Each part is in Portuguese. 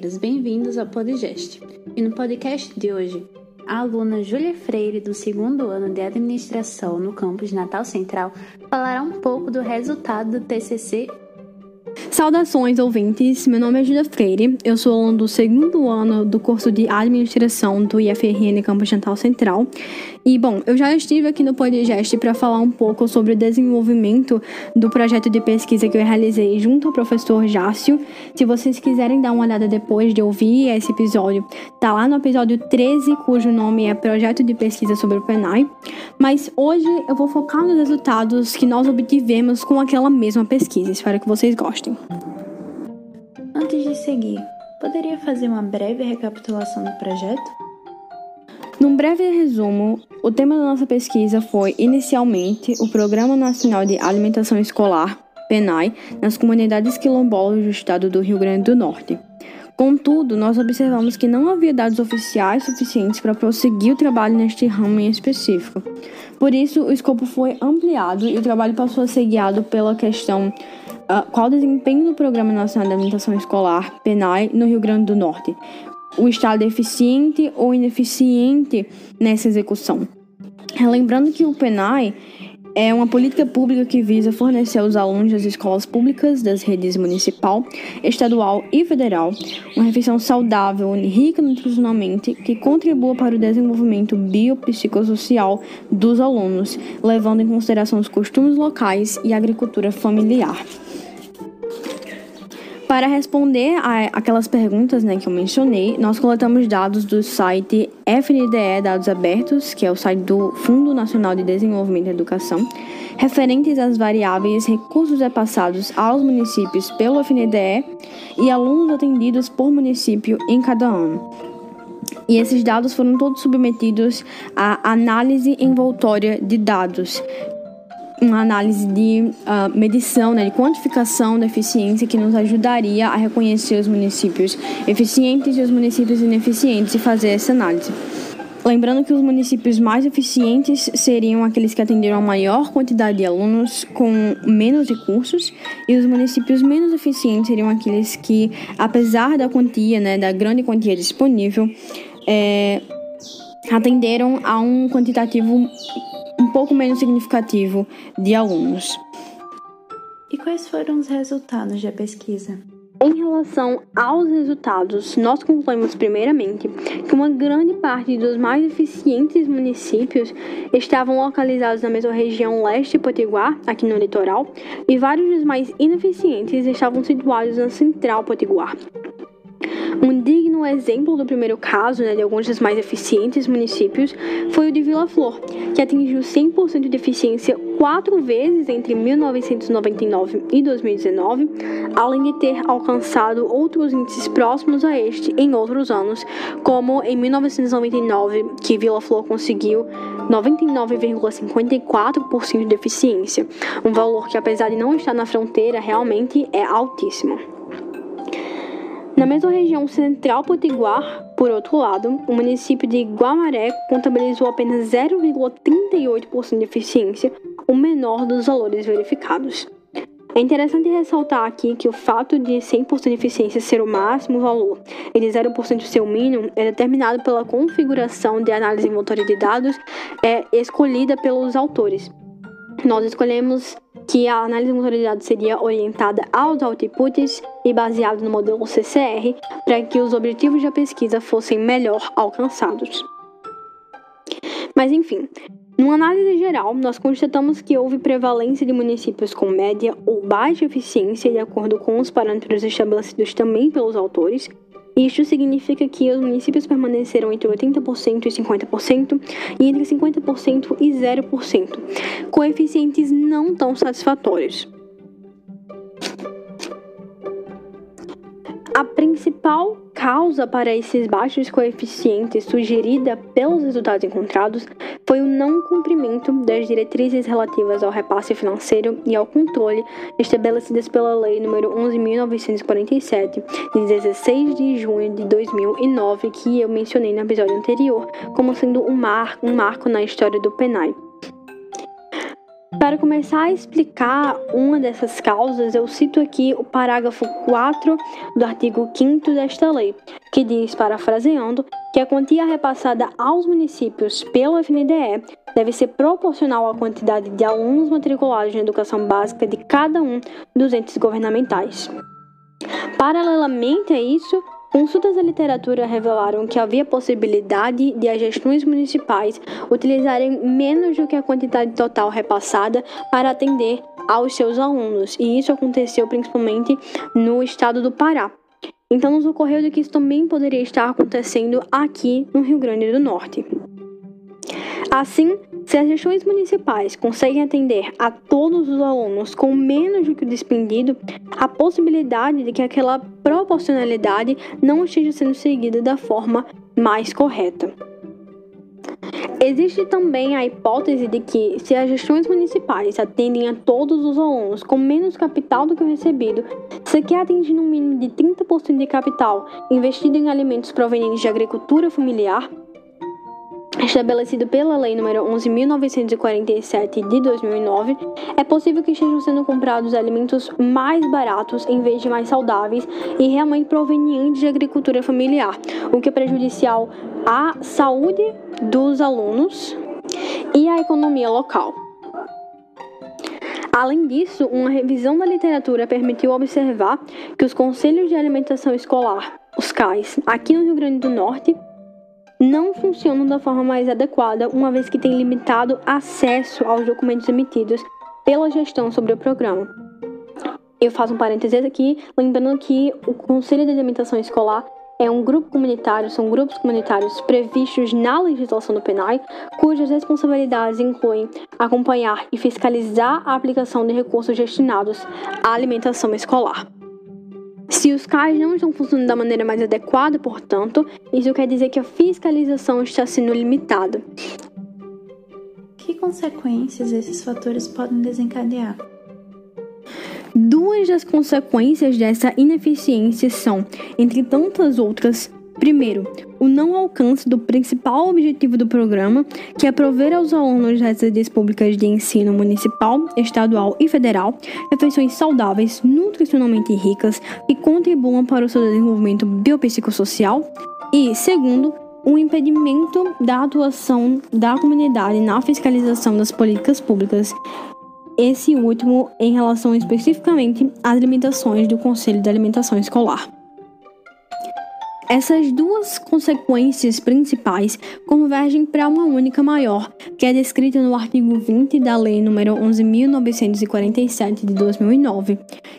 bem-vindos ao Podgest. E no podcast de hoje, a aluna Júlia Freire, do segundo ano de administração no campus Natal Central, falará um pouco do resultado do TCC Saudações, ouvintes! Meu nome é Julia Freire, eu sou aluno do segundo ano do curso de Administração do IFRN Campus Natal Central. E, bom, eu já estive aqui no podcast para falar um pouco sobre o desenvolvimento do projeto de pesquisa que eu realizei junto ao professor Jácio. Se vocês quiserem dar uma olhada depois de ouvir esse episódio, tá lá no episódio 13, cujo nome é Projeto de Pesquisa sobre o PENAI. Mas hoje eu vou focar nos resultados que nós obtivemos com aquela mesma pesquisa. Espero que vocês gostem. Antes de seguir, poderia fazer uma breve recapitulação do projeto? Num breve resumo, o tema da nossa pesquisa foi, inicialmente, o Programa Nacional de Alimentação Escolar, PENAI, nas comunidades quilombolas do estado do Rio Grande do Norte. Contudo, nós observamos que não havia dados oficiais suficientes para prosseguir o trabalho neste ramo em específico. Por isso, o escopo foi ampliado e o trabalho passou a ser guiado pela questão qual o desempenho do Programa Nacional de Alimentação Escolar, PENAI, no Rio Grande do Norte. O Estado é eficiente ou ineficiente nessa execução. Lembrando que o PENAI é uma política pública que visa fornecer aos alunos das escolas públicas das redes municipal, estadual e federal uma refeição saudável, rica nutricionalmente, que contribua para o desenvolvimento biopsicossocial dos alunos, levando em consideração os costumes locais e a agricultura familiar. Para responder a aquelas perguntas né, que eu mencionei, nós coletamos dados do site FNDE Dados Abertos, que é o site do Fundo Nacional de Desenvolvimento e Educação, referentes às variáveis recursos repassados aos municípios pelo FNDE e alunos atendidos por município em cada ano. E esses dados foram todos submetidos à análise envoltória de dados, uma análise de uh, medição, né, de quantificação da eficiência que nos ajudaria a reconhecer os municípios eficientes e os municípios ineficientes e fazer essa análise. Lembrando que os municípios mais eficientes seriam aqueles que atenderam a maior quantidade de alunos com menos recursos, e os municípios menos eficientes seriam aqueles que, apesar da quantia, né, da grande quantia disponível, é, atenderam a um quantitativo pouco menos significativo de alunos. E quais foram os resultados da pesquisa? Em relação aos resultados, nós concluímos primeiramente que uma grande parte dos mais eficientes municípios estavam localizados na mesma região leste potiguar, aqui no litoral, e vários dos mais ineficientes estavam situados na central potiguar. Um digno exemplo do primeiro caso, né, de alguns dos mais eficientes municípios, foi o de Vila Flor, que atingiu 100% de eficiência quatro vezes entre 1999 e 2019, além de ter alcançado outros índices próximos a este em outros anos, como em 1999, que Vila Flor conseguiu 99,54% de eficiência, um valor que, apesar de não estar na fronteira, realmente é altíssimo. Na mesma região central potiguar, por outro lado, o município de Guamaré contabilizou apenas 0,38% de eficiência, o menor dos valores verificados. É interessante ressaltar aqui que o fato de 100% de eficiência ser o máximo valor e de 0% ser o mínimo é determinado pela configuração de análise envoltória de dados é, escolhida pelos autores. Nós escolhemos que a análise dados seria orientada aos outputs e baseada no modelo CCR para que os objetivos da pesquisa fossem melhor alcançados. Mas enfim, numa análise geral, nós constatamos que houve prevalência de municípios com média ou baixa eficiência de acordo com os parâmetros estabelecidos também pelos autores, isto significa que os municípios permaneceram entre 80% e 50% e entre 50% e 0%, coeficientes não tão satisfatórios. A principal causa para esses baixos coeficientes sugerida pelos resultados encontrados foi o não cumprimento das diretrizes relativas ao repasse financeiro e ao controle estabelecidas pela Lei nº 11.947, de 16 de junho de 2009, que eu mencionei no episódio anterior, como sendo um, mar, um marco na história do PENAI. Para começar a explicar uma dessas causas, eu cito aqui o parágrafo 4 do artigo 5 desta lei, que diz, parafraseando, que a quantia repassada aos municípios pelo FNDE deve ser proporcional à quantidade de alunos matriculados na educação básica de cada um dos entes governamentais. Paralelamente a isso, Consultas da literatura revelaram que havia possibilidade de as gestões municipais utilizarem menos do que a quantidade total repassada para atender aos seus alunos, e isso aconteceu principalmente no estado do Pará. Então, nos ocorreu de que isso também poderia estar acontecendo aqui no Rio Grande do Norte. Assim, se as gestões municipais conseguem atender a todos os alunos com menos do que o despendido, a possibilidade de que aquela proporcionalidade não esteja sendo seguida da forma mais correta. Existe também a hipótese de que, se as gestões municipais atendem a todos os alunos com menos capital do que o recebido, se quer atingir um mínimo de 30% de capital investido em alimentos provenientes de agricultura familiar, estabelecido pela Lei nº 11.947 de 2009, é possível que estejam sendo comprados alimentos mais baratos em vez de mais saudáveis e realmente provenientes de agricultura familiar, o que é prejudicial à saúde dos alunos e à economia local. Além disso, uma revisão da literatura permitiu observar que os conselhos de alimentação escolar, os CAIS, aqui no Rio Grande do Norte, não funcionam da forma mais adequada, uma vez que tem limitado acesso aos documentos emitidos pela gestão sobre o programa. Eu faço um parênteses aqui, lembrando que o Conselho de Alimentação Escolar é um grupo comunitário, são grupos comunitários previstos na legislação do PENAI, cujas responsabilidades incluem acompanhar e fiscalizar a aplicação de recursos destinados à alimentação escolar. Se os CAIs não estão funcionando da maneira mais adequada, portanto, isso quer dizer que a fiscalização está sendo limitada. Que consequências esses fatores podem desencadear? Duas das consequências dessa ineficiência são, entre tantas outras, Primeiro, o não alcance do principal objetivo do programa, que é prover aos alunos das redes públicas de ensino municipal, estadual e federal refeições saudáveis, nutricionalmente ricas e contribuam para o seu desenvolvimento biopsicossocial. E, segundo, o impedimento da atuação da comunidade na fiscalização das políticas públicas, esse último em relação especificamente às limitações do Conselho de Alimentação Escolar. Essas duas consequências principais convergem para uma única maior, que é descrita no artigo 20 da Lei nº 11.947 de 2009,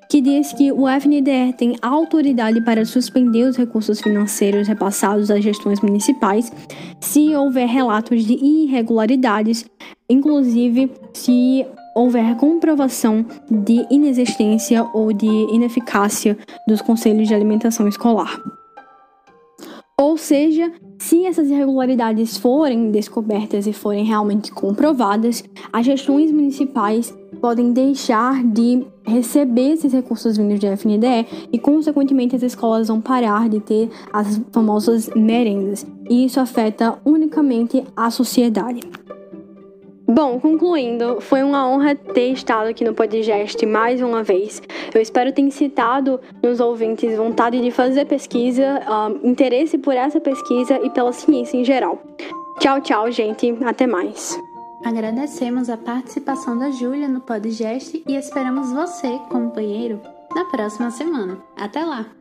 que diz que o FNDE tem autoridade para suspender os recursos financeiros repassados às gestões municipais se houver relatos de irregularidades, inclusive se houver comprovação de inexistência ou de ineficácia dos conselhos de alimentação escolar. Ou seja, se essas irregularidades forem descobertas e forem realmente comprovadas, as gestões municipais podem deixar de receber esses recursos vindos de FNDE e, consequentemente, as escolas vão parar de ter as famosas merendas. E isso afeta unicamente a sociedade. Bom, concluindo, foi uma honra ter estado aqui no podcast mais uma vez. Eu espero ter incitado nos ouvintes vontade de fazer pesquisa, um, interesse por essa pesquisa e pela ciência em geral. Tchau, tchau, gente. Até mais. Agradecemos a participação da Júlia no podcast e esperamos você, companheiro, na próxima semana. Até lá!